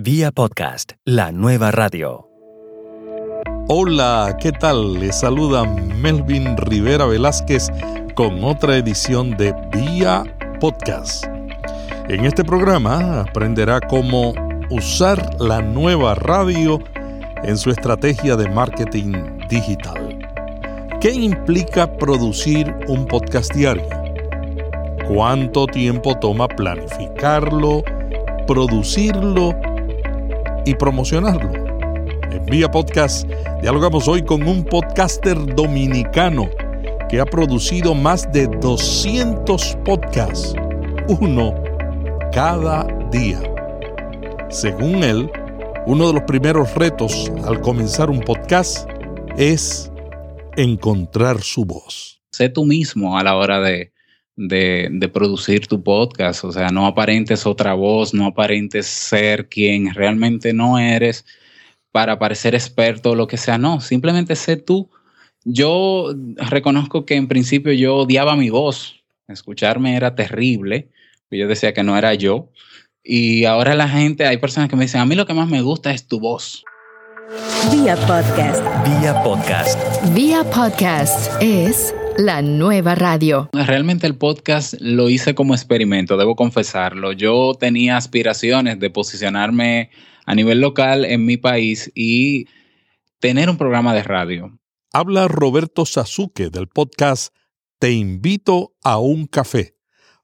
Vía podcast, la nueva radio. Hola, ¿qué tal? Les saluda Melvin Rivera Velázquez con otra edición de Vía Podcast. En este programa aprenderá cómo usar la nueva radio en su estrategia de marketing digital. ¿Qué implica producir un podcast diario? ¿Cuánto tiempo toma planificarlo, producirlo y promocionarlo? En Vía Podcast dialogamos hoy con un podcaster dominicano que ha producido más de 200 podcasts, uno cada día. Según él, uno de los primeros retos al comenzar un podcast es encontrar su voz. Sé tú mismo a la hora de, de, producir tu podcast, o sea, no aparentes otra voz, no aparentes ser quien realmente no eres para parecer experto o lo que sea, no, simplemente sé tú. Yo reconozco que en principio yo odiaba mi voz, escucharme era terrible, yo decía que no era yo, y ahora la gente, hay personas que me dicen, a mí lo que más me gusta es tu voz. Vía podcast. Vía podcast. Vía podcast es la nueva radio. Realmente el podcast lo hice como experimento, debo confesarlo. Yo tenía aspiraciones de posicionarme a nivel local en mi país y tener un programa de radio. Habla Roberto Sasuke del podcast Te invito a un café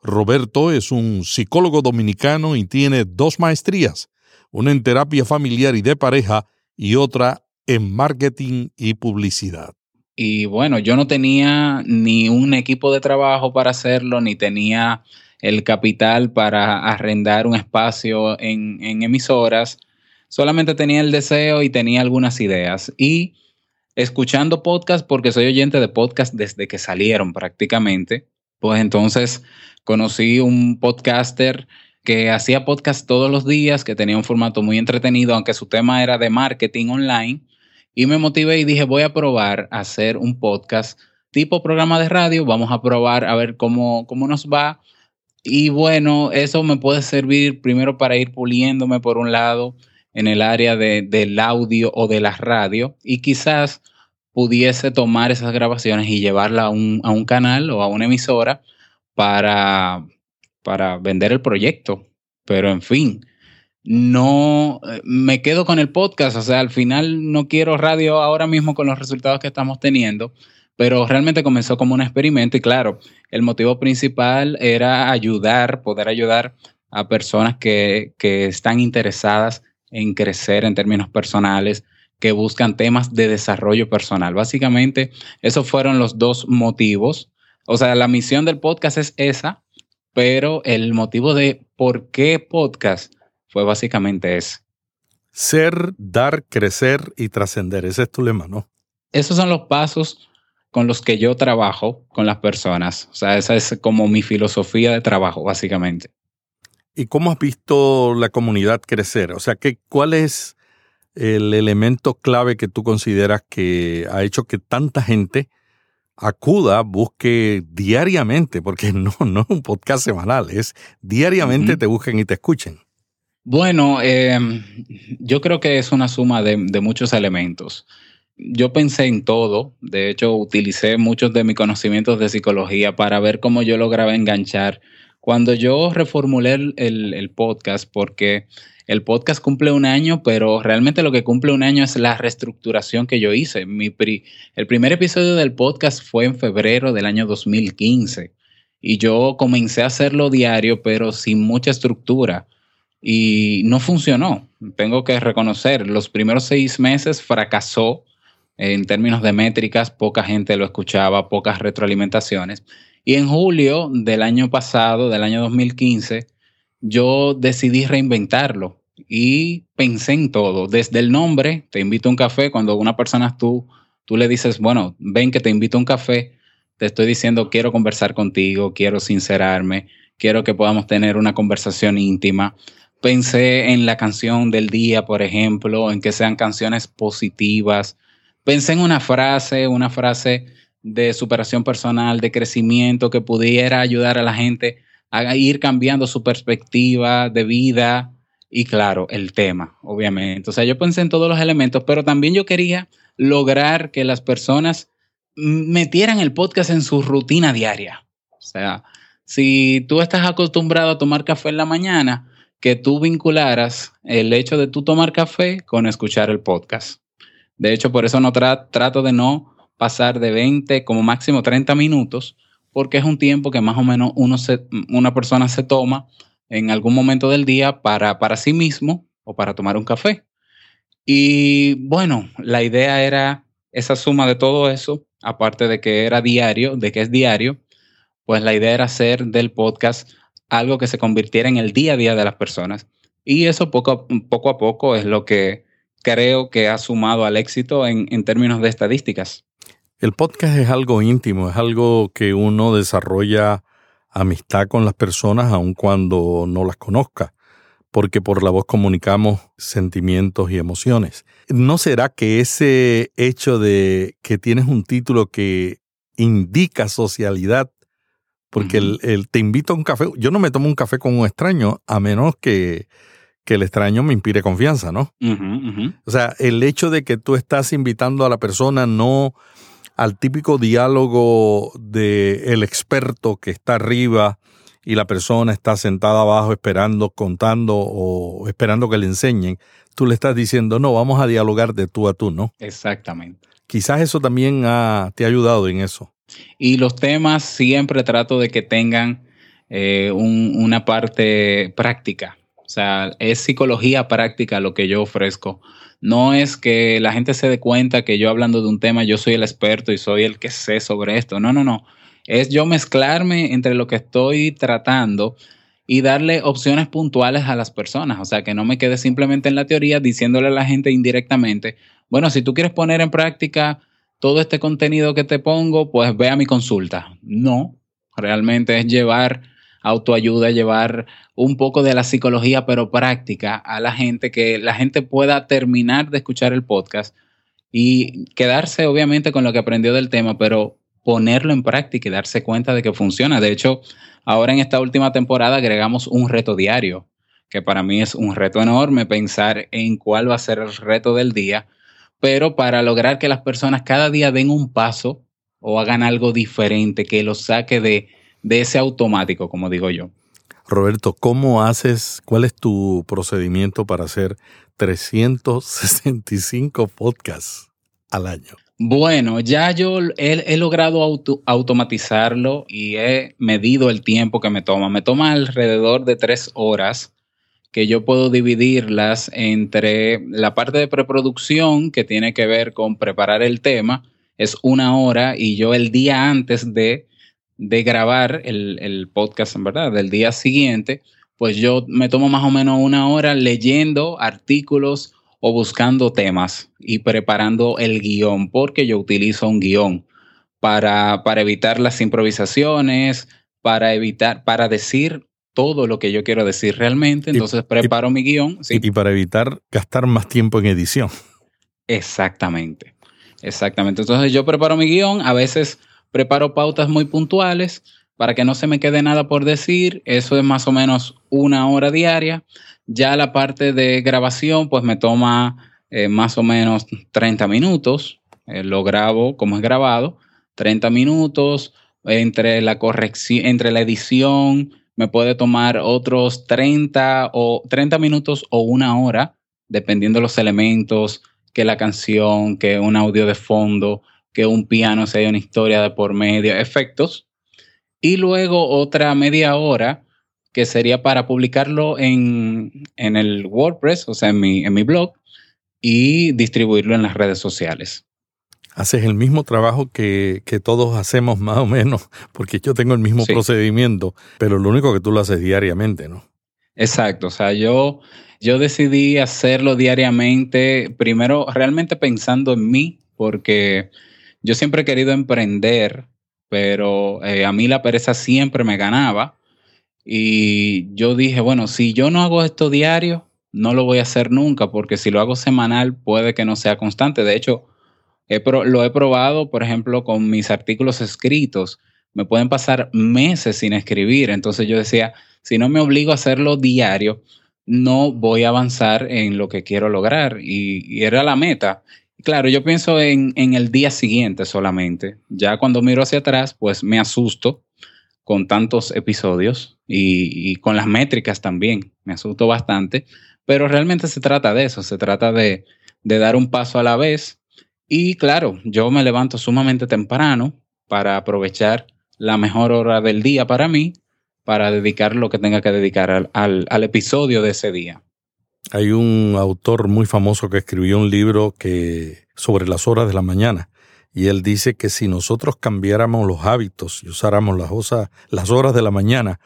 Roberto es un psicólogo dominicano y tiene dos maestrías, una en terapia familiar y de pareja y otra en marketing y publicidad. Y bueno, yo no tenía ni un equipo de trabajo para hacerlo, ni tenía el capital para arrendar un espacio en, emisoras. Solamente tenía el deseo y tenía algunas ideas. Y escuchando podcast, porque soy oyente de podcast desde que salieron prácticamente, pues entonces conocí un podcaster que hacía podcast todos los días, que tenía un formato muy entretenido, aunque su tema era de marketing online. Y me motivé y dije, voy a probar a hacer un podcast tipo programa de radio, vamos a probar a ver cómo, cómo nos va. Y bueno, eso me puede servir primero para ir puliéndome por un lado en el área de, del audio o de la radio y quizás pudiese tomar esas grabaciones y llevarla a un, a un canal o a una emisora para, para vender el proyecto. Pero en fin, no eh, me quedo con el podcast. O sea, al final no quiero radio ahora mismo con los resultados que estamos teniendo, pero realmente comenzó como un experimento y claro, el motivo principal era ayudar, poder ayudar a personas que, que están interesadas en crecer en términos personales, que buscan temas de desarrollo personal. Básicamente, esos fueron los dos motivos o sea, la misión del podcast es esa, pero el motivo de por qué podcast fue básicamente ese. Ser, dar, crecer y trascender. Ese es tu lema, ¿no? Esos son los pasos con los que yo trabajo con las personas. O sea, esa es como mi filosofía de trabajo, básicamente. ¿Y cómo has visto la comunidad crecer? O sea, ¿qué, ¿cuál es el elemento clave que tú consideras que ha hecho que tanta gente acuda, busque diariamente, porque no, no es un podcast semanal, es diariamente te busquen y te escuchen. Bueno, em, yo creo que es una suma de, muchos elementos. Yo pensé en todo, de hecho utilicé muchos de mis conocimientos de psicología para ver cómo yo lograba enganchar. Cuando yo reformulé el, podcast, porque el podcast cumple un año, pero realmente lo que cumple un año es la reestructuración que yo hice. El primer episodio del podcast fue en febrero del año 2015 y yo comencé a hacerlo diario, pero sin mucha estructura y no funcionó. Tengo que reconocer, los primeros seis meses fracasó en términos de métricas, poca gente lo escuchaba, pocas retroalimentaciones. Y en julio del año pasado, del año 2015, yo decidí reinventarlo y pensé en todo, desde el nombre, te invito a un café, cuando una persona tú, tú le dices, bueno, ven que te invito a un café, te estoy diciendo, quiero conversar contigo, quiero sincerarme, quiero que podamos tener una conversación íntima. Pensé en la canción del día, por ejemplo, en que sean canciones positivas. Pensé en una frase, una frase de superación personal, de crecimiento que pudiera ayudar a la gente a ir cambiando su perspectiva de vida. y claro, el tema, obviamente. O sea, yo pensé en todos los elementos, pero también yo quería lograr que las personas metieran el podcast en su rutina diaria. O sea, si tú estás acostumbrado a tomar café en la mañana, que tú vincularas el hecho de tú tomar café con escuchar el podcast. De hecho, por eso no trato de no pasar de 20, como máximo 30 minutos, porque es un tiempo que más o menos uno una persona se toma en algún momento del día para, para sí mismo o para tomar un café. Y bueno, la idea era esa suma de todo eso, aparte de que era diario, de que es diario, pues la idea era hacer del podcast algo que se convirtiera en el día a día de las personas. Y eso poco a poco, es lo que creo que ha sumado al éxito en, en términos de estadísticas. El podcast es algo íntimo, es algo que uno desarrolla amistad con las personas aun cuando no las conozca, porque por la voz comunicamos sentimientos y emociones. ¿No será que ese hecho de que tienes un título que indica socialidad, porque el, te invito a un café, yo no me tomo un café con un extraño a menos que, que el extraño me inspire confianza, ¿no? O sea, el hecho de que tú estás invitando a la persona no al típico diálogo de el experto que está arriba y la persona está sentada abajo esperando, contando o esperando que le enseñen, tú le estás diciendo, no, vamos a dialogar de tú a tú, ¿no? Exactamente. Quizás eso también te ha ayudado en eso. Y los temas siempre trato de que tengan eh, una parte práctica. O sea, es psicología práctica lo que yo ofrezco no es que la gente se dé cuenta que yo hablando de un tema, yo soy el experto y soy el que sé sobre esto. No, no, no. Es yo mezclarme entre lo que estoy tratando y darle opciones puntuales a las personas. O sea, que no me quede simplemente en la teoría diciéndole a la gente indirectamente, bueno, si tú quieres poner en práctica todo este contenido que te pongo, pues ve a mi consulta. No, realmente es llevar autoayuda, llevar un poco de la psicología, pero práctica, a la gente, que la gente pueda terminar de escuchar el podcast y quedarse obviamente con lo que aprendió del tema, pero ponerlo en práctica y darse cuenta de que funciona. De hecho, ahora en esta última temporada agregamos un reto diario, que para mí es un reto enorme pensar en cuál va a ser el reto del día, pero para lograr que las personas cada día den un paso o hagan algo diferente, que los saque de de ese automático, como digo yo. Roberto, ¿cómo haces, cuál es tu procedimiento para hacer 365 podcasts al año? Bueno, ya yo he, logrado automatizarlo y he medido el tiempo que me toma. Me toma alrededor de tres horas que yo puedo dividirlas entre la parte de preproducción que tiene que ver con preparar el tema, es una hora y yo el día antes de de grabar el, el podcast, en verdad, del día siguiente, pues yo me tomo más o menos una hora leyendo artículos o buscando temas y preparando el guion, porque yo utilizo un guion para, para evitar las improvisaciones, para evitar, para decir todo lo que yo quiero decir realmente. Entonces preparo mi guion. Y para evitar gastar más tiempo en edición. Exactamente. Exactamente. Entonces yo preparo mi guion. A veces preparo pautas muy puntuales para que no se me quede nada por decir. Eso es más o menos una hora diaria. Ya la parte de grabación, pues me toma eh, más o menos 30 minutos. Eh, lo grabo como es grabado. 30 minutos. Entre la corrección, entre la edición, me puede tomar otros 30 o 30 minutos o una hora, dependiendo de los elementos, que la canción, que un audio de fondo, que un piano sea una historia de por medio, efectos. Y luego otra media hora que sería para publicarlo en, el WordPress, o sea, en mi, en mi blog, y distribuirlo en las redes sociales. Haces el mismo trabajo que, todos hacemos más o menos, porque yo tengo el mismo procedimiento, pero lo único que tú lo haces diariamente, ¿no? Exacto, o sea, yo, yo decidí hacerlo diariamente, primero realmente pensando en mí, porque yo siempre he querido emprender, pero eh, a mí la pereza siempre me ganaba. Y yo dije, bueno, si yo no hago esto diario, no lo voy a hacer nunca, porque si lo hago semanal puede que no sea constante. De hecho, lo he probado, por ejemplo, con mis artículos escritos. Me pueden pasar meses sin escribir. Entonces yo decía, si no me obligo a hacerlo diario, no voy a avanzar en lo que quiero lograr. Y, era la meta. Claro, yo pienso en, el día siguiente solamente. Ya cuando miro hacia atrás, pues me asusto con tantos episodios y, con las métricas también. Me asusto bastante. Pero realmente se trata de eso, se trata de dar un paso a la vez. Y claro, yo me levanto sumamente temprano para aprovechar la mejor hora del día para mí para dedicar lo que tenga que dedicar al, al, episodio de ese día. Hay un autor muy famoso que escribió un libro que, sobre las horas de la mañana y él dice que si nosotros cambiáramos los hábitos y usáramos las, las horas de la mañana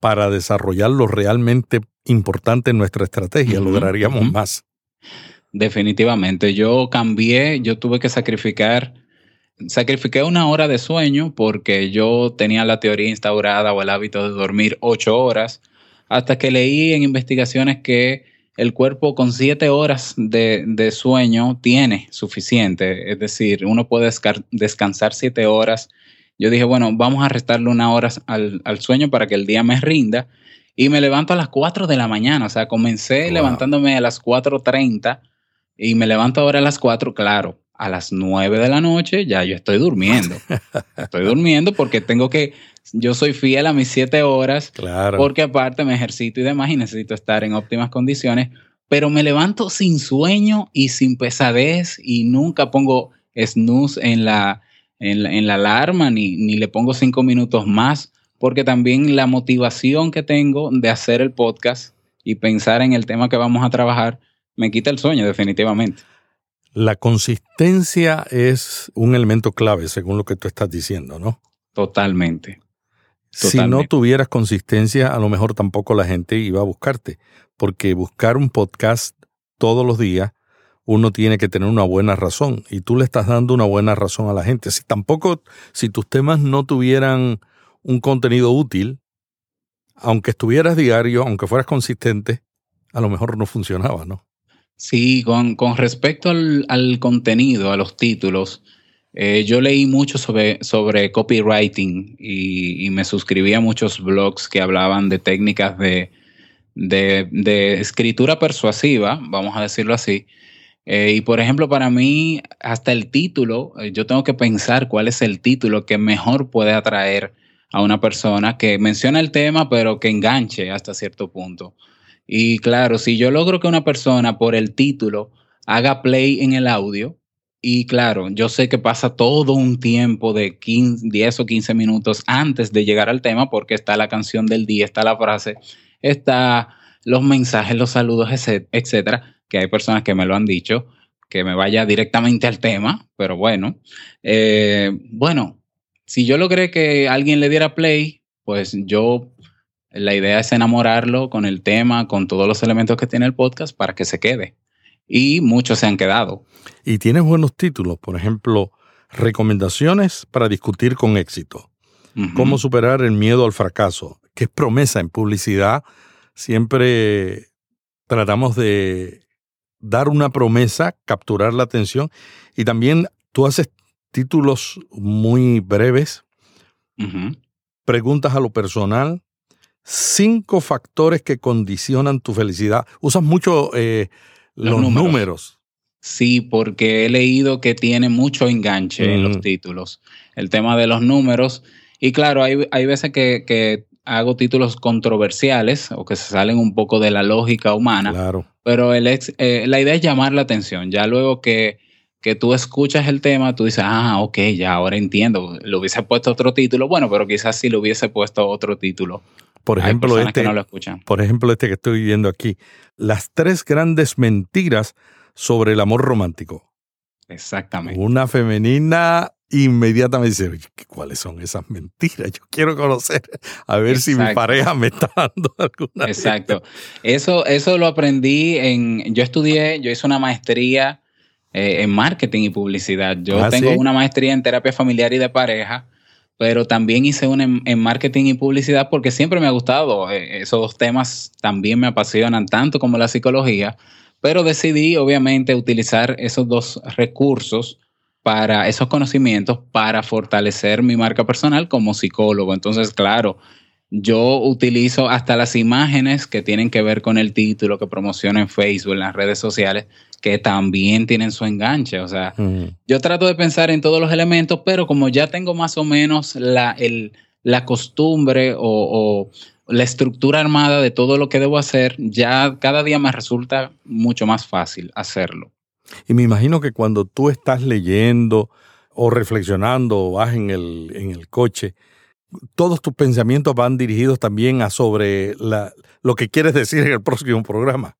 para desarrollar lo realmente importante en nuestra estrategia, lograríamos más. Definitivamente, yo cambié, yo tuve que sacrificar sacrifiqué una hora de sueño porque yo tenía la teoría instaurada o el hábito de dormir ocho horas, hasta que leí en investigaciones que el cuerpo con siete horas de, sueño tiene suficiente, es decir, uno puede descansar siete horas. Yo dije, bueno, vamos a restarle una hora al, sueño para que el día me rinda. Y me levanto a las 4 de la mañana, o sea, comencé levantándome a las 4.30 y me levanto ahora a las 4, claro, a las 9 de la noche ya yo estoy durmiendo. estoy durmiendo porque tengo que, yo soy fiel a mis 7 horas, claro. porque aparte me ejercito y demás y necesito estar en óptimas condiciones, pero me levanto sin sueño y sin pesadez y nunca pongo snooze en la, en la, alarma ni, ni le pongo 5 minutos más, porque también la motivación que tengo de hacer el podcast y pensar en el tema que vamos a trabajar me quita el sueño definitivamente. La consistencia es un elemento clave, según lo que tú estás diciendo, ¿no? Totalmente. Si no tuvieras consistencia, a lo mejor tampoco la gente iba a buscarte, porque buscar un podcast todos los días, uno tiene que tener una buena razón, y tú le estás dando una buena razón a la gente. Si tampoco, si tus temas no tuvieran un contenido útil, aunque estuvieras diario, aunque fueras consistente, a lo mejor no funcionaba, ¿no? Sí, con, respecto al, contenido, a los títulos, eh, yo leí mucho sobre, sobre copywriting y, me suscribí a muchos blogs que hablaban de técnicas de, de, escritura persuasiva, vamos a decirlo así. Eh, y por ejemplo, para mí, hasta el título, eh, yo tengo que pensar cuál es el título que mejor puede atraer a una persona que menciona el tema, pero que enganche hasta cierto punto. Y claro, si yo logro que una persona por el título haga play en el audio, y claro, yo sé que pasa todo un tiempo de 15, 10 o 15 minutos antes de llegar al tema, porque está la canción del día, está la frase, está los mensajes, los saludos, etcétera, que hay personas que me lo han dicho, que me vaya directamente al tema, pero bueno, eh, bueno, si yo logré que alguien le diera play, pues yo la idea es enamorarlo con el tema, con todos los elementos que tiene el podcast para que se quede. Y muchos se han quedado. Y tienes buenos títulos, por ejemplo, recomendaciones para discutir con éxito. Cómo superar el miedo al fracaso, que es promesa en publicidad. Siempre tratamos de dar una promesa, capturar la atención y también tú haces títulos muy breves, preguntas a lo personal, cinco factores que condicionan tu felicidad. Usas mucho eh, los, números. Sí, porque he leído que tiene mucho enganche en los títulos. El tema de los números. Y claro, hay, hay veces que, hago títulos controversiales o que se salen un poco de la lógica humana. Claro. Pero el eh, la idea es llamar la atención. Ya luego que, que tú escuchas el tema, tú dices, ah, ok, ya ahora entiendo. Le hubiese puesto otro título. Bueno, pero quizás si le hubiese puesto otro título por ejemplo, este, por ejemplo, este que estoy viendo aquí, las tres grandes mentiras sobre el amor romántico. Exactamente. Una femenina inmediatamente dice, ¿cuáles son esas mentiras? Yo quiero conocer, a ver si mi pareja me está dando alguna. Exacto. Eso, eso lo aprendí en, yo estudié, yo hice una maestría eh, en marketing y publicidad. Yo ah, tengo una maestría en terapia familiar y de pareja pero también hice una en, marketing y publicidad porque siempre me ha gustado. Eh, esos dos temas también me apasionan tanto como la psicología, pero decidí obviamente utilizar esos dos recursos para esos conocimientos para fortalecer mi marca personal como psicólogo. Entonces, claro, yo utilizo hasta las imágenes que tienen que ver con el título que promociono en Facebook, en las redes sociales, que también tienen su enganche. O sea, yo trato de pensar en todos los elementos, pero como ya tengo más o menos la, el, la costumbre o, o, la estructura armada de todo lo que debo hacer, ya cada día me resulta mucho más fácil hacerlo. Y me imagino que cuando tú estás leyendo o reflexionando o vas en el, en el coche, todos tus pensamientos van dirigidos también a sobre la, lo que quieres decir en el próximo programa.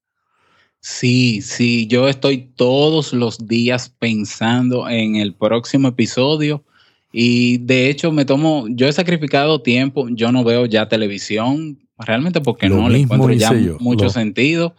Sí, sí, yo estoy todos los días pensando en el próximo episodio y de hecho me tomo, yo he sacrificado tiempo, yo no veo ya televisión realmente porque no le encuentro ya mucho sentido.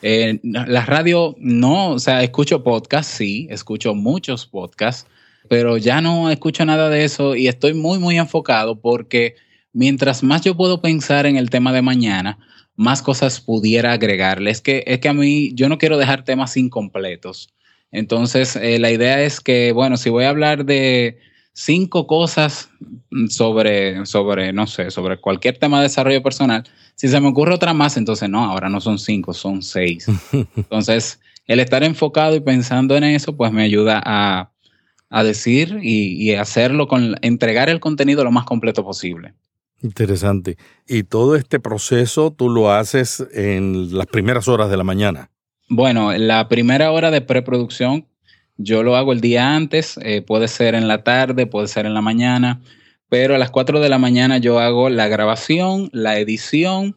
Eh, la radio no, o sea, escucho podcasts, sí, escucho muchos podcasts, pero ya no escucho nada de eso y estoy muy, muy enfocado porque mientras más yo puedo pensar en el tema de mañana, más cosas pudiera agregarle. Es que, es que a mí yo no quiero dejar temas incompletos. Entonces, eh, la idea es que, bueno, si voy a hablar de cinco cosas sobre, sobre, no sé, sobre cualquier tema de desarrollo personal, si se me ocurre otra más, entonces no, ahora no son cinco, son seis. Entonces, el estar enfocado y pensando en eso, pues me ayuda a, a decir y, hacerlo con entregar el contenido lo más completo posible. Interesante. Y todo este proceso tú lo haces en las primeras horas de la mañana. Bueno, la primera hora de preproducción yo lo hago el día antes, eh, puede ser en la tarde, puede ser en la mañana, pero a las 4 de la mañana yo hago la grabación, la edición,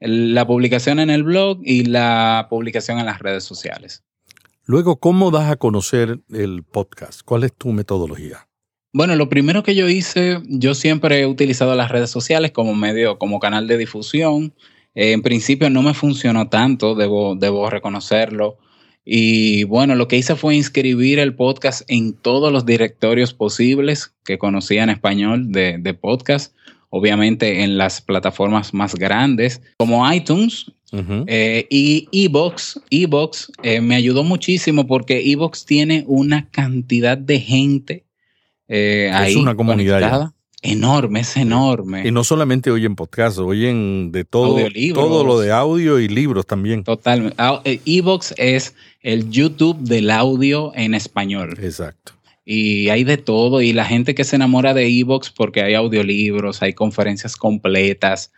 la publicación en el blog y la publicación en las redes sociales. Luego, ¿cómo das a conocer el podcast? ¿Cuál es tu metodología? Bueno, lo primero que yo hice, yo siempre he utilizado las redes sociales como medio, como canal de difusión. Eh, en principio no me funcionó tanto, debo, debo reconocerlo. Y bueno, lo que hice fue inscribir el podcast en todos los directorios posibles que conocía en español de, de podcast obviamente en las plataformas más grandes como iTunes eh, y Evox. Evox eh, me ayudó muchísimo porque Evox tiene una cantidad de gente eh, ahí. Es una comunidad. Enorme, es enorme. Y no solamente oyen podcast, oyen de todo, todo lo de audio y libros también. Totalmente. Evox es el YouTube del audio en español. Exacto y hay de todo y la gente que se enamora de Evox porque hay audiolibros, hay conferencias completas.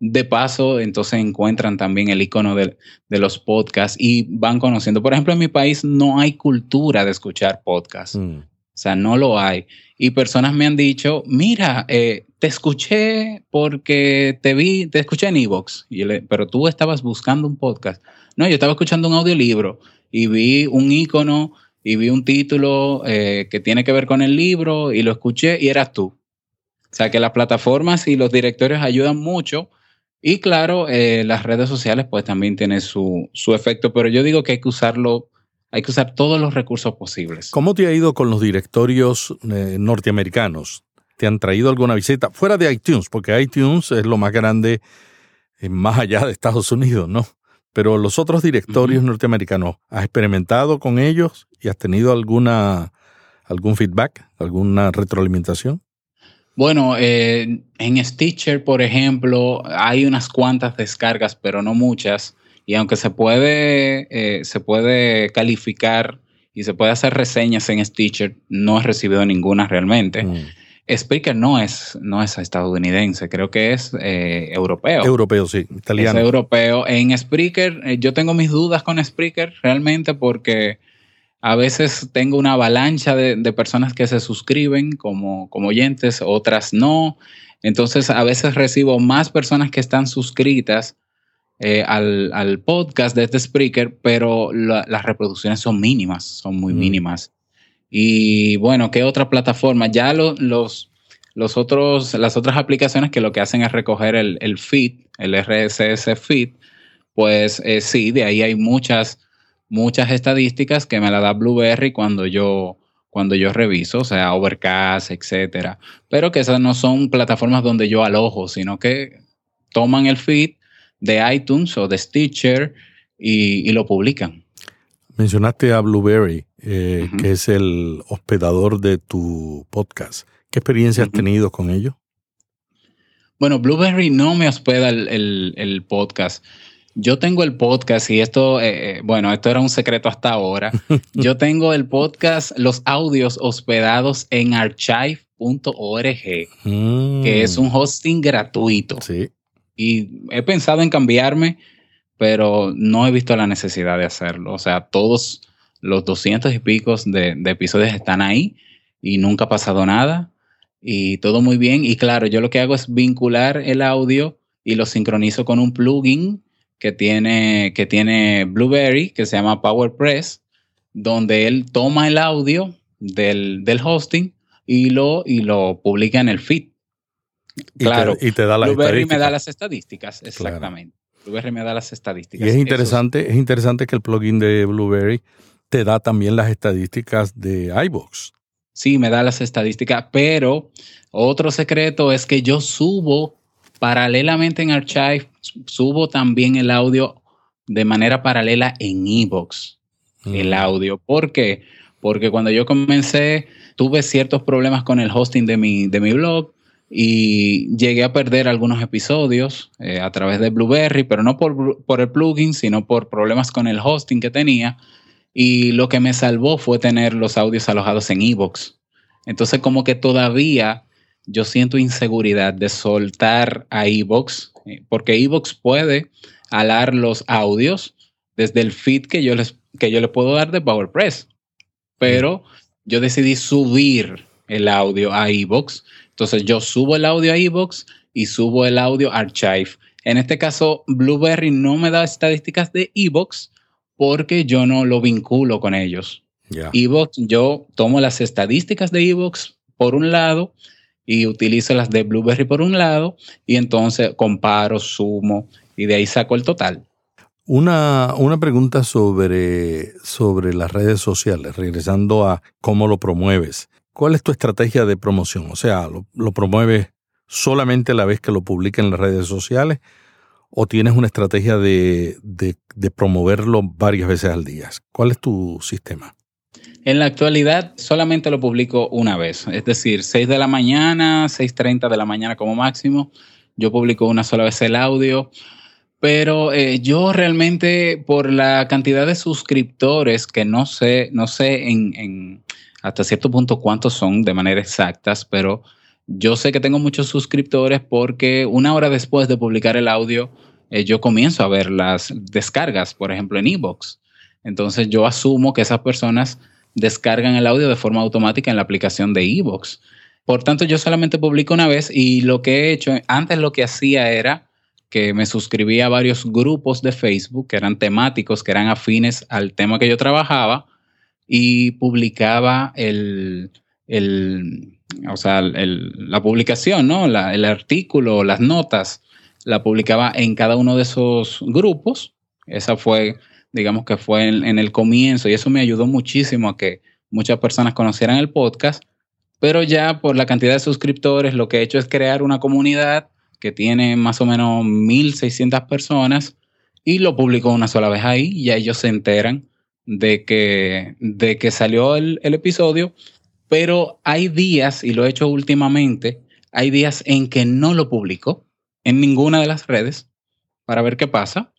De paso, entonces encuentran también el icono de, los podcasts y van conociendo. Por ejemplo, en mi país no hay cultura de escuchar podcasts. Mm. O sea, no lo hay. Y personas me han dicho, mira, eh, te escuché porque te vi, te escuché en Evox, pero tú estabas buscando un podcast. No, yo estaba escuchando un audiolibro y vi un icono y vi un título eh, que tiene que ver con el libro y lo escuché y eras tú. O sea que las plataformas y los directorios ayudan mucho y claro, eh, las redes sociales pues también tienen su, su, efecto, pero yo digo que hay que usarlo, hay que usar todos los recursos posibles. ¿Cómo te ha ido con los directorios eh, norteamericanos? ¿Te han traído alguna visita? Fuera de iTunes, porque iTunes es lo más grande más allá de Estados Unidos, ¿no? Pero los otros directorios norteamericanos, ¿has experimentado con ellos y has tenido alguna algún feedback, alguna retroalimentación? Bueno, eh, en Stitcher, por ejemplo, hay unas cuantas descargas, pero no muchas. Y aunque se puede, eh, se puede calificar y se puede hacer reseñas en Stitcher, no he recibido ninguna realmente. Mm. Spreaker no es, no es estadounidense, creo que es eh, europeo. Europeo, sí, italiano. Es europeo. En Spreaker, eh, yo tengo mis dudas con Spreaker realmente porque a veces tengo una avalancha de, personas que se suscriben como, como oyentes, otras no. Entonces, a veces recibo más personas que están suscritas eh, al, podcast de este Spreaker, pero las reproducciones son mínimas, son muy mm. mínimas. Y bueno, ¿qué otra plataforma? Ya los, los otros, las otras aplicaciones que lo que hacen es recoger el, el feed, el RSS feed, pues eh, sí, de ahí hay muchas, muchas estadísticas que me la da Blueberry cuando yo, cuando yo reviso, o sea, Overcast, etcétera. Pero que esas no son plataformas donde yo alojo, sino que toman el feed de iTunes o de Stitcher y lo publican. Mencionaste a Blueberry, eh, que es el hospedador de tu podcast. ¿Qué experiencia has tenido con ellos? Bueno, Blueberry no me hospeda el, podcast. Yo tengo el podcast y esto, eh, eh, bueno, esto era un secreto hasta ahora. Yo tengo el podcast, los audios hospedados en archive.org, mm. que es un hosting gratuito. Sí. Y he pensado en cambiarme, pero no he visto la necesidad de hacerlo. O sea, todos los doscientos y pico de, episodios están ahí y nunca ha pasado nada y todo muy bien. Y claro, yo lo que hago es vincular el audio y lo sincronizo con un plugin que tiene, que tiene Blueberry, que se llama PowerPress, donde él toma el audio del, hosting y lo, y lo publica en el feed. Claro, y te, da las Blueberry me da las estadísticas, exactamente. Blueberry me da las estadísticas. Y es interesante, es interesante que el plugin de Blueberry te da también las estadísticas de iBox sí me da las estadísticas, pero otro secreto es que yo subo paralelamente en Archive, subo también el audio de manera paralela en Evox, el mm. audio. ¿Por qué? Porque cuando yo comencé, tuve ciertos problemas con el hosting de mi, de mi blog y llegué a perder algunos episodios eh, a través de Blueberry, pero no por, por el plugin, sino por problemas con el hosting que tenía. Y lo que me salvó fue tener los audios alojados en Evox. Entonces, como que todavía yo siento inseguridad de soltar a Evox, eh, porque Evox puede alar los audios desde el feed que yo les que yo le puedo dar de PowerPress. Pero yo decidí subir el audio a Evox. Entonces yo subo el audio a Evox y subo el audio a Archive. En este caso, Blueberry no me da estadísticas de Evox, porque yo no lo vinculo con ellos. Evox, yo tomo las estadísticas de Evox por un lado y utilizo las de Blueberry por un lado y entonces comparo, sumo y de ahí saco el total. Una, una pregunta sobre, sobre las redes sociales, regresando a cómo lo promueves. ¿Cuál es tu estrategia de promoción? O sea, ¿lo, lo promueves solamente la vez que lo publica en las redes sociales o tienes una estrategia de, promoverlo varias veces al día? ¿Cuál es tu sistema? En la actualidad solamente lo publico una vez, es decir, 6 de la mañana, 6.30 de la mañana como máximo. Yo publico una sola vez el audio, pero eh, yo realmente por la cantidad de suscriptores que no sé, no sé en, hasta cierto punto cuántos son de manera exactas, pero yo sé que tengo muchos suscriptores porque una hora después de publicar el audio, eh, yo comienzo a ver las descargas, por ejemplo, en Evox. Entonces yo asumo que esas personas descargan el audio de forma automática en la aplicación de Evox. Por tanto, yo solamente publico una vez y lo que he hecho, antes lo que hacía era que me suscribía a varios grupos de Facebook que eran temáticos, que eran afines al tema que yo trabajaba y publicaba el, el, o sea, la publicación, ¿no? el artículo, las notas, la publicaba en cada uno de esos grupos. Esa fue, digamos que fue en, el comienzo y eso me ayudó muchísimo a que muchas personas conocieran el podcast. Pero ya por la cantidad de suscriptores, lo que he hecho es crear una comunidad que tiene más o menos 1.600 personas y lo publico una sola vez ahí y ellos se enteran de que, de que salió el, el episodio pero hay días, y lo he hecho últimamente, hay días en que no lo publico en ninguna de las redes para ver qué pasa,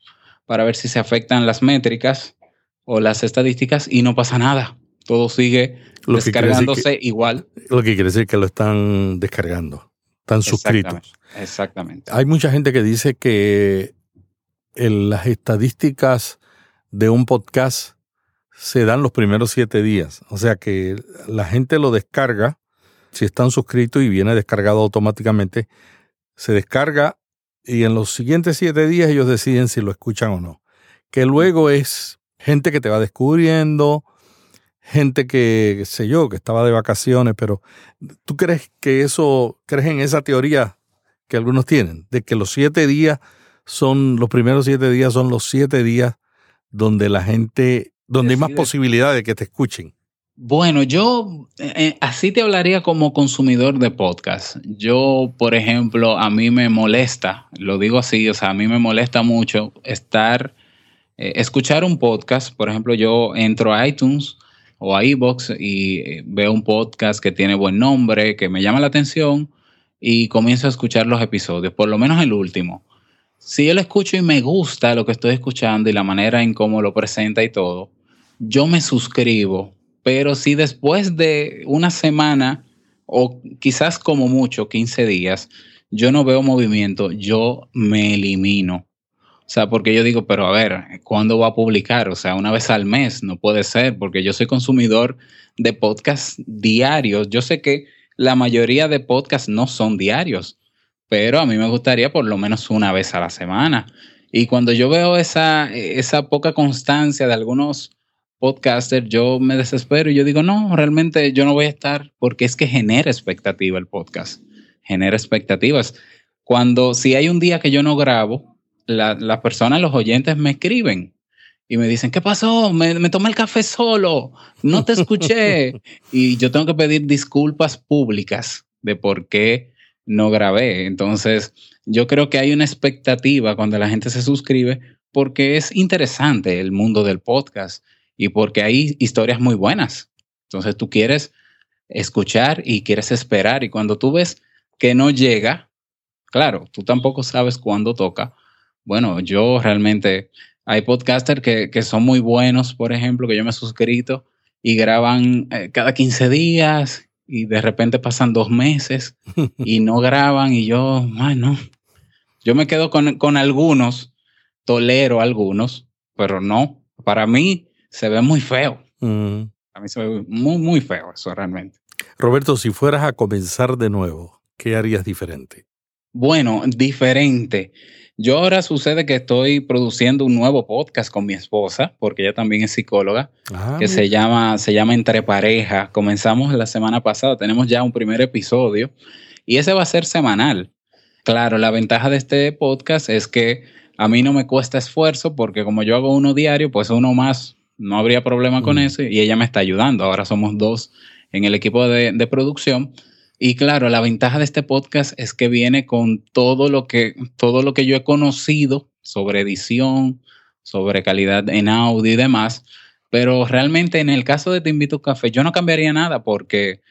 para ver si se afectan las métricas o las estadísticas y no pasa nada. Todo sigue descargándose igual. Lo que quiere decir que lo están descargando, están suscritos. Exactamente. Hay mucha gente que dice que en las estadísticas de un podcast se dan los primeros siete días. O sea que la gente lo descarga, si están suscritos y viene descargado automáticamente, se descarga y en los siguientes siete días ellos deciden si lo escuchan o no. Que luego es gente que te va descubriendo, gente que, qué sé yo, que estaba de vacaciones, pero ¿tú crees que eso, crees en esa teoría que algunos tienen, de que los siete días son, los primeros siete días son los siete días donde la gente donde hay más posibilidad de que te escuchen. Bueno, yo eh, eh, así te hablaría como consumidor de podcast. Yo, por ejemplo, a mí me molesta, lo digo así, o sea, a mí me molesta mucho estar, eh, escuchar un podcast. Por ejemplo, yo entro a iTunes o a iBox y veo un podcast que tiene buen nombre, que me llama la atención y comienzo a escuchar los episodios, por lo menos el último. Si yo lo escucho y me gusta lo que estoy escuchando y la manera en cómo lo presenta y todo, yo me suscribo. Pero si después de una semana o quizás como mucho 15 días, yo no veo movimiento, yo me elimino. O sea, porque yo digo, pero a ver, ¿cuándo va a publicar? O sea, una vez al mes, no puede ser, porque yo soy consumidor de podcasts diarios. Yo sé que la mayoría de podcasts no son diarios, pero a mí me gustaría por lo menos una vez a la semana. Y cuando yo veo esa, esa poca constancia de algunos podcasters, yo me desespero y yo digo, no, realmente yo no voy a estar porque es que genera expectativa el podcast, genera expectativas. Cuando si hay un día que yo no grabo, las personas, los oyentes me escriben y me dicen, ¿qué pasó? Me, me, tomé el café solo, no te escuché. y yo tengo que pedir disculpas públicas de por qué no grabé. Entonces, yo creo que hay una expectativa cuando la gente se suscribe porque es interesante el mundo del podcast y porque hay historias muy buenas. Entonces, tú quieres escuchar y quieres esperar y cuando tú ves que no llega, claro, tú tampoco sabes cuándo toca, bueno, yo realmente, hay podcasters que, son muy buenos, por ejemplo, que yo me he suscrito y graban eh, cada 15 días y de repente pasan dos meses y no graban y yo, bueno, yo me quedo con, algunos, tolero algunos, pero no, para mí se ve muy feo. Mm. A mí se ve muy, muy feo eso realmente. Roberto, si fueras a comenzar de nuevo, ¿qué harías diferente? Bueno, diferente. Yo ahora sucede que estoy produciendo un nuevo podcast con mi esposa, porque ella también es psicóloga, ah, que se llama, se llama Entre Pareja. Comenzamos la semana pasada, tenemos ya un primer episodio y ese va a ser semanal. Claro, la ventaja de este podcast es que a mí no me cuesta esfuerzo porque como yo hago uno diario, pues uno más, no habría problema con mm. eso y ella me está ayudando. Ahora somos dos en el equipo de, de producción y claro, la ventaja de este podcast es que viene con todo lo que, todo lo que yo he conocido sobre edición, sobre calidad en audio y demás. Pero realmente en el caso de Te Invito a Café, yo no cambiaría nada porque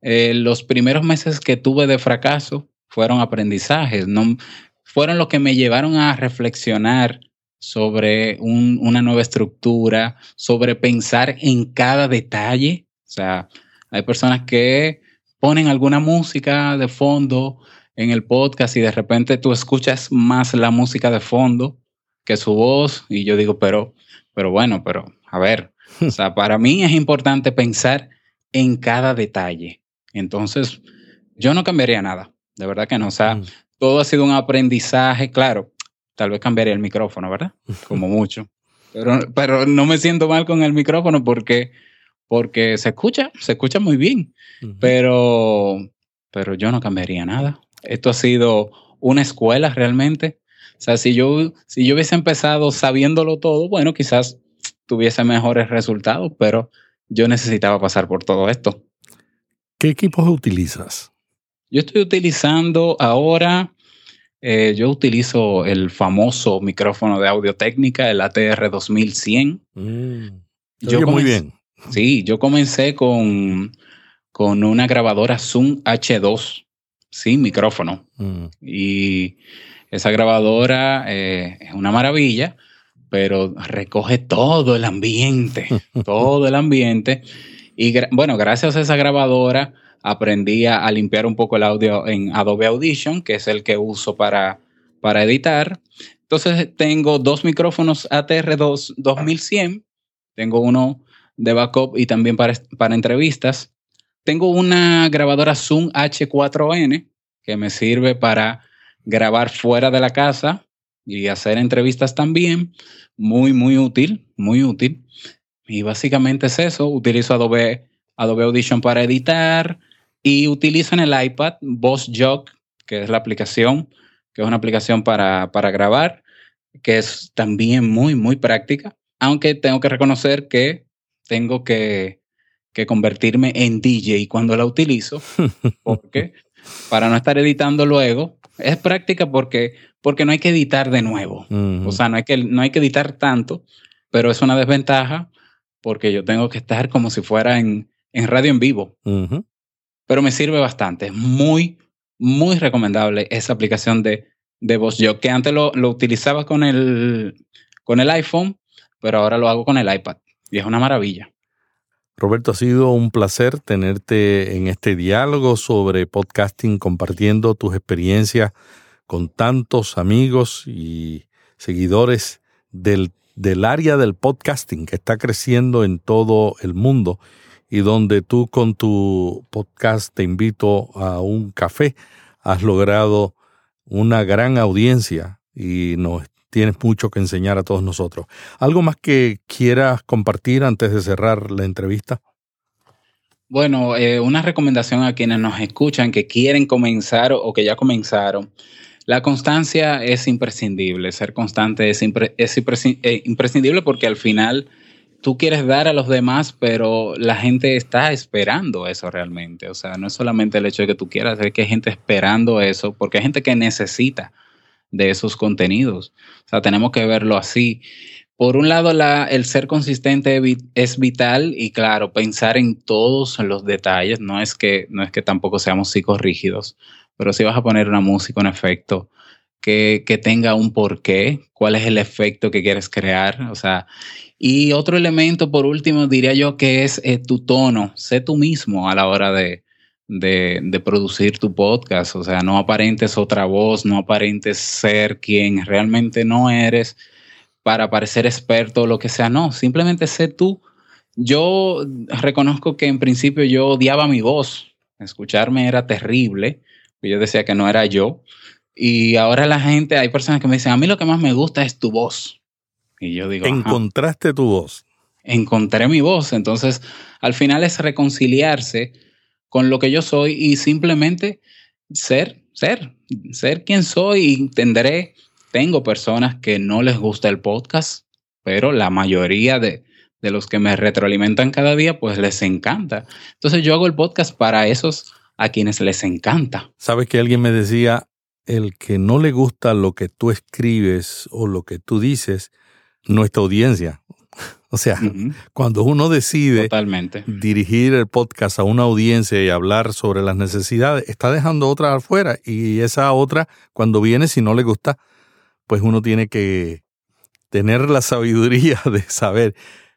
eh, los primeros meses que tuve de fracaso fueron aprendizajes, no, fueron los que me llevaron a reflexionar sobre una nueva estructura, sobre pensar en cada detalle. O sea, hay personas que ponen alguna música de fondo en el podcast y de repente tú escuchas más la música de fondo que su voz y yo digo, pero, pero bueno, pero a ver, o sea, para mí es importante pensar en cada detalle. Entonces, yo no cambiaría nada, de verdad que no, o sea, mm. todo ha sido un aprendizaje, claro, tal vez cambiaría el micrófono, ¿verdad? Como mucho. Pero, pero no me siento mal con el micrófono porque porque se escucha, se escucha muy bien, pero, pero yo no cambiaría nada. Esto ha sido una escuela realmente. O sea, si yo, si yo hubiese empezado sabiéndolo todo, bueno, quizás tuviese mejores resultados, pero yo necesitaba pasar por todo esto. ¿Qué equipos utilizas? Yo estoy utilizando ahora, eh, yo utilizo el famoso micrófono de audio técnica, el ATR 2100. Mm, yo muy bien. Sí, yo comencé con, con una grabadora Zoom H2 sin micrófono. Mm. Y esa grabadora eh, es una maravilla, pero recoge todo el ambiente, todo el ambiente. Y bueno, gracias a esa grabadora aprendí a, limpiar un poco el audio en Adobe Audition, que es el que uso para, para editar. Entonces tengo dos micrófonos ATR2 2100, tengo uno de backup y también para, para entrevistas. Tengo una grabadora Zoom H4n que me sirve para grabar fuera de la casa y hacer entrevistas también. Muy, muy útil, muy útil. Y básicamente es eso. Utilizo Adobe, Adobe Audition para editar y utilizo en el iPad Boss Jog, que es la aplicación, que es una aplicación para, para grabar, que es también muy, muy práctica. Aunque tengo que reconocer que tengo que, convertirme en DJ cuando la utilizo, porque para no estar editando luego, es práctica porque, porque no hay que editar de nuevo. O sea, no hay, que, no hay que editar tanto, pero es una desventaja porque yo tengo que estar como si fuera en, radio en vivo. Pero me sirve bastante, es muy, muy recomendable esa aplicación de, de voz. Yo que antes lo, lo utilizaba con el, con el iPhone, pero ahora lo hago con el iPad y es una maravilla. Roberto, ha sido un placer tenerte en este diálogo sobre podcasting, compartiendo tus experiencias con tantos amigos y seguidores del, del área del podcasting que está creciendo en todo el mundo y donde tú con tu podcast te invito a un café has logrado una gran audiencia y nos tienes mucho que enseñar a todos nosotros. ¿Algo más que quieras compartir antes de cerrar la entrevista? Bueno, eh, una recomendación a quienes nos escuchan que quieren comenzar o que ya comenzaron. La constancia es imprescindible, ser constante es, es eh, imprescindible porque al final tú quieres dar a los demás, pero la gente está esperando eso realmente. O sea, no es solamente el hecho de que tú quieras, es que hay gente esperando eso, porque hay gente que necesita de esos contenidos. O sea, tenemos que verlo así. Por un lado, la, el ser consistente es vital y claro, pensar en todos los detalles. No es que, no es que tampoco seamos psicorrígidos, pero si vas a poner una música, un efecto, que, tenga un porqué, cuál es el efecto que quieres crear. O sea, y otro elemento, por último, diría yo que es eh, tu tono. Sé tú mismo a la hora de, de, producir tu podcast. O sea, no aparentes otra voz, no aparentes ser quien realmente no eres para parecer experto o lo que sea. No, simplemente sé tú. Yo reconozco que en principio yo odiaba mi voz. Escucharme era terrible. Yo decía que no era yo. Y ahora la gente, hay personas que me dicen, a mí lo que más me gusta es tu voz. Y yo digo, encontraste tu voz. Encontré mi voz. Entonces, al final es reconciliarse con lo que yo soy y simplemente ser, ser, ser quien soy y tendré, tengo personas que no les gusta el podcast, pero la mayoría de, de los que me retroalimentan cada día, pues les encanta. Entonces yo hago el podcast para esos a quienes les encanta. Sabes que alguien me decía, el que no le gusta lo que tú escribes o lo que tú dices, nuestra audiencia. O sea, cuando uno decide dirigir el podcast a una audiencia y hablar sobre las necesidades, está dejando otra afuera y esa otra, cuando viene, si no le gusta, pues uno tiene que tener la sabiduría de saber,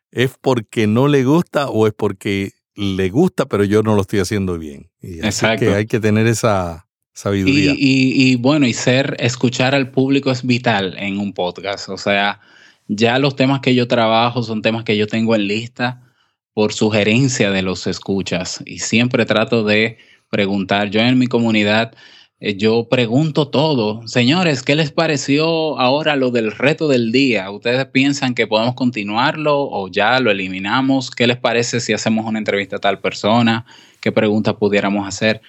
¿es porque no le gusta o es porque le gusta, pero yo no lo estoy haciendo bien? Y así que hay que tener esa sabiduría. y bueno, y ser, escuchar al público es vital en un podcast. O sea, ya los temas que yo trabajo son temas que yo tengo en lista por sugerencia de los escuchas y siempre trato de preguntar. Yo en mi comunidad, eh, yo pregunto todo. Señores, ¿qué les pareció ahora lo del reto del día? ¿Ustedes piensan que podemos continuarlo o ya lo eliminamos? ¿Qué les parece si hacemos una entrevista a tal persona? ¿Qué preguntas pudiéramos hacer?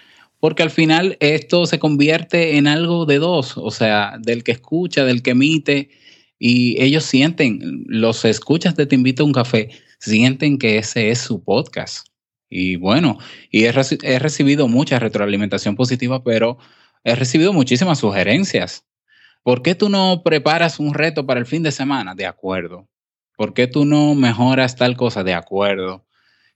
Porque al final esto se convierte en algo de dos, o sea, del que escucha, del que emite y ellos sienten, los escuchas de Te invito a un café, sienten que ese es su podcast. Y bueno, y he, recibido mucha retroalimentación positiva, pero he recibido muchísimas sugerencias. ¿Por qué tú no preparas un reto para el fin de semana? De acuerdo. ¿Por qué tú no mejoras tal cosa? De acuerdo.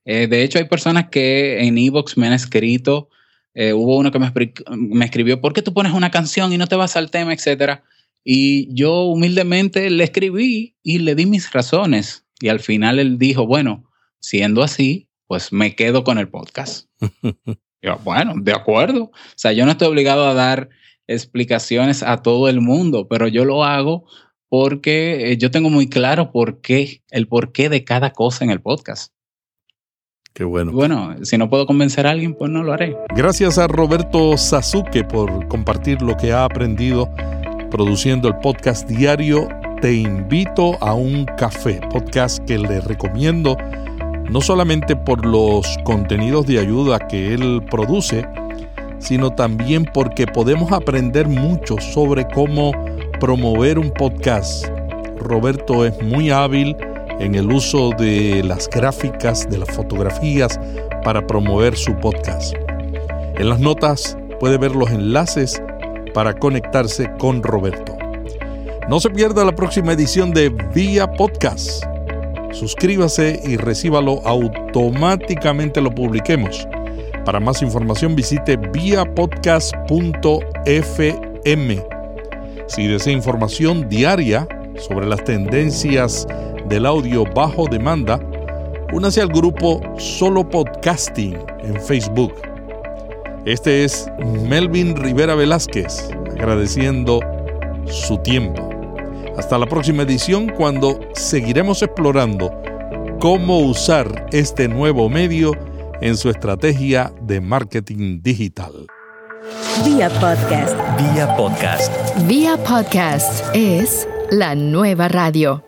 Eh, de hecho, hay personas que en Evox me han escrito, eh, hubo uno que me, me, escribió, ¿por qué tú pones una canción y no te vas al tema, etcétera? Y yo humildemente le escribí y le di mis razones. Y al final él dijo, bueno, siendo así, pues me quedo con el podcast. yo, bueno, de acuerdo. O sea, yo no estoy obligado a dar explicaciones a todo el mundo, pero yo lo hago porque eh, yo tengo muy claro por qué, el porqué de cada cosa en el podcast. Qué bueno. Bueno, si no puedo convencer a alguien, pues no lo haré. Gracias a Roberto Sasuke por compartir lo que ha aprendido produciendo el podcast diario Te invito a un café, podcast que le recomiendo no solamente por los contenidos de ayuda que él produce, sino también porque podemos aprender mucho sobre cómo promover un podcast. Roberto es muy hábil en el uso de las gráficas, de las fotografías para promover su podcast. En las notas puede ver los enlaces para conectarse con Roberto. No se pierda la próxima edición de Vía Podcast. Suscríbase y recíbalo automáticamente lo publiquemos Para más información visite viapodcast.fm. Si desea información diaria sobre las tendencias del audio bajo demanda, únase al grupo Solo Podcasting en Facebook. Este es Melvin Rivera Velázquez, agradeciendo su tiempo. Hasta la próxima edición cuando seguiremos explorando cómo usar este nuevo medio en su estrategia de marketing digital. Vía podcast. Vía podcast. Vía podcast es la nueva radio.